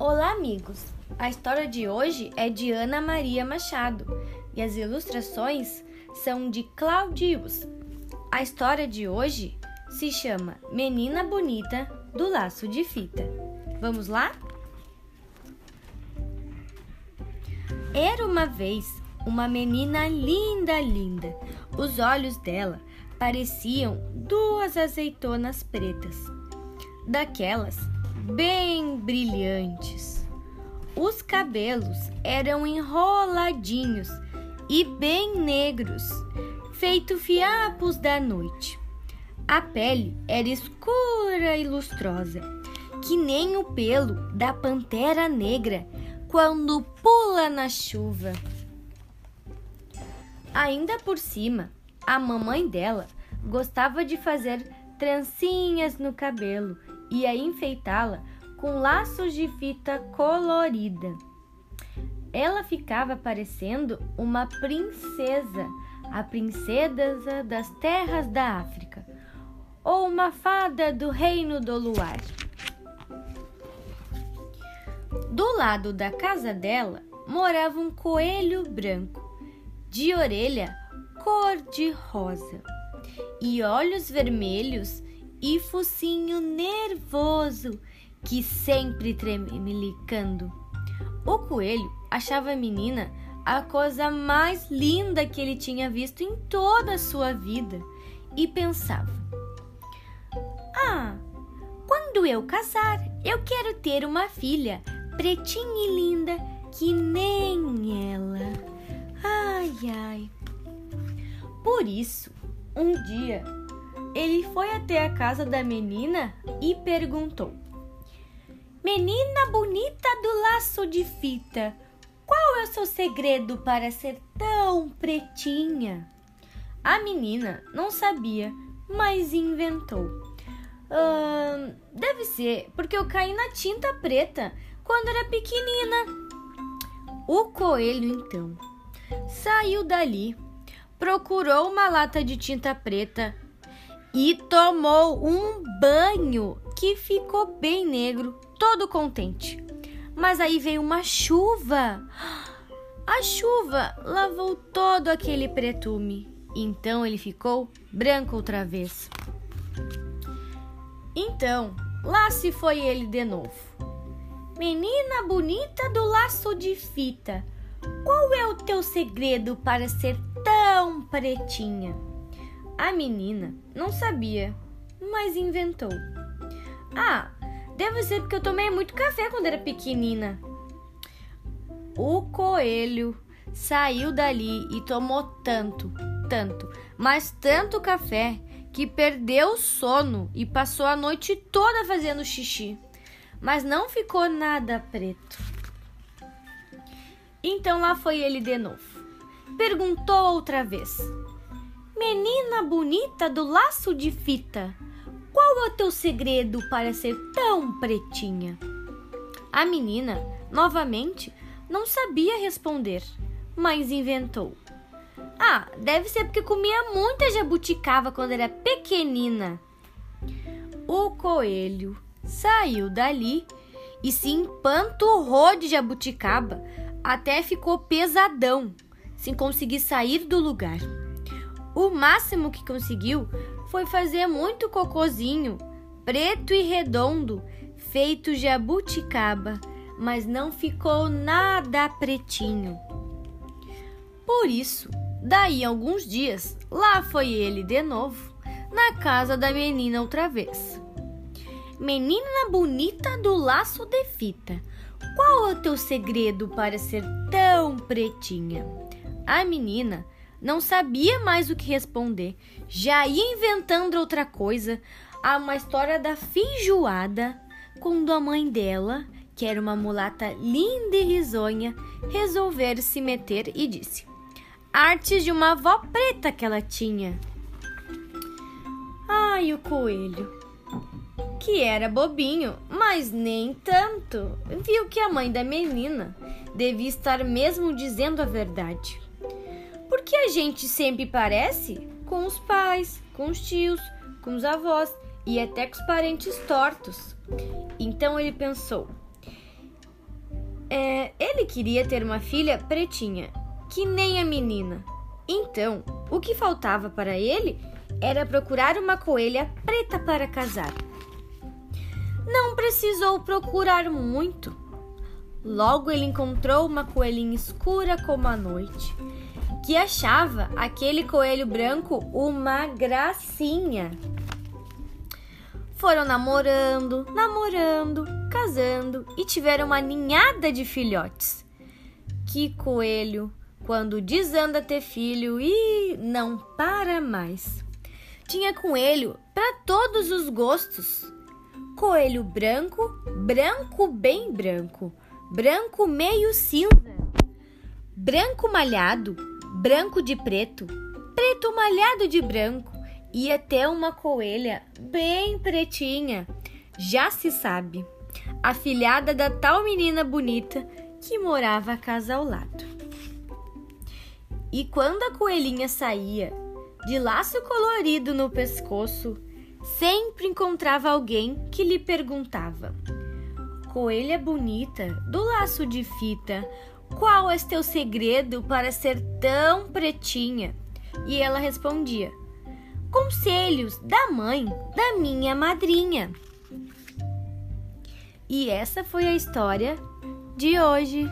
Olá, amigos! A história de hoje é de Ana Maria Machado e as ilustrações são de Claudius. A história de hoje se chama Menina Bonita do Laço de Fita. Vamos lá? Era uma vez uma menina linda, linda. Os olhos dela pareciam duas azeitonas pretas, daquelas bem brilhantes. Os cabelos eram enroladinhos e bem negros, feito fiapos da noite. A pele era escura e lustrosa, que nem o pelo da pantera negra quando pula na chuva. Ainda por cima, a mamãe dela gostava de fazer trancinhas no cabelo e a enfeitá-la com laços de fita colorida. Ela ficava parecendo uma princesa, a princesa das terras da África, ou uma fada do reino do luar. Do lado da casa dela morava um coelho branco, de orelha cor-de-rosa e olhos vermelhos e focinho nervoso que sempre tremelicando. O coelho achava a menina a coisa mais linda que ele tinha visto em toda a sua vida e pensava: Ah, quando eu casar, eu quero ter uma filha pretinha e linda que nem ela. Ai, ai. Por isso, um dia ele foi até a casa da menina e perguntou: Menina bonita do laço de fita, qual é o seu segredo para ser tão pretinha? A menina não sabia, mas inventou. Ah, deve ser porque eu caí na tinta preta quando era pequenina. O coelho então saiu dali, procurou uma lata de tinta preta e tomou um banho que ficou bem negro, todo contente. Mas aí veio uma chuva. A chuva lavou todo aquele pretume. Então ele ficou branco outra vez. Então, lá se foi ele de novo. Menina bonita do laço de fita, qual é o teu segredo para ser tão pretinha? A menina não sabia, mas inventou. Ah, deve ser porque eu tomei muito café quando era pequenina. O coelho saiu dali e tomou tanto, tanto, mas tanto café que perdeu o sono e passou a noite toda fazendo xixi. Mas não ficou nada preto. Então lá foi ele de novo. Perguntou outra vez: Menina bonita do laço de fita, qual é o teu segredo para ser tão pretinha? A menina, novamente, não sabia responder, mas inventou. Ah, deve ser porque comia muita jabuticaba quando era pequenina. O coelho saiu dali e se empanturrou de jabuticaba até ficou pesadão, sem conseguir sair do lugar. O máximo que conseguiu foi fazer muito cocozinho, preto e redondo, feito de abuticaba, mas não ficou nada pretinho. Por isso, daí alguns dias, lá foi ele de novo, na casa da menina outra vez. Menina bonita do laço de fita, qual é o teu segredo para ser tão pretinha? A menina não sabia mais o que responder. Já ia inventando outra coisa. Há uma história da feijoada, quando a mãe dela, que era uma mulata linda e risonha, resolver se meter e disse: Artes de uma avó preta que ela tinha. Ai, o coelho, que era bobinho, mas nem tanto, viu que a mãe da menina devia estar mesmo dizendo a verdade. Porque a gente sempre parece com os pais, com os tios, com os avós e até com os parentes tortos. Então ele pensou: ele queria ter uma filha pretinha, que nem a menina. Então, o que faltava para ele era procurar uma coelha preta para casar. Não precisou procurar muito. Logo ele encontrou uma coelhinha escura como a noite, que achava aquele coelho branco uma gracinha. Foram namorando, namorando, casando e tiveram uma ninhada de filhotes. Que coelho, quando desanda ter filho e não para mais. Tinha coelho para todos os gostos. Coelho branco, branco bem branco, branco meio cinza, branco malhado, branco de preto, preto malhado de branco e até uma coelha bem pretinha. Já se sabe, a filhada da tal menina bonita que morava a casa ao lado. E quando a coelhinha saía, de laço colorido no pescoço, sempre encontrava alguém que lhe perguntava: Coelha bonita, do laço de fita, qual é teu segredo para ser tão pretinha? E ela respondia: Conselhos da mãe da minha madrinha. E essa foi a história de hoje.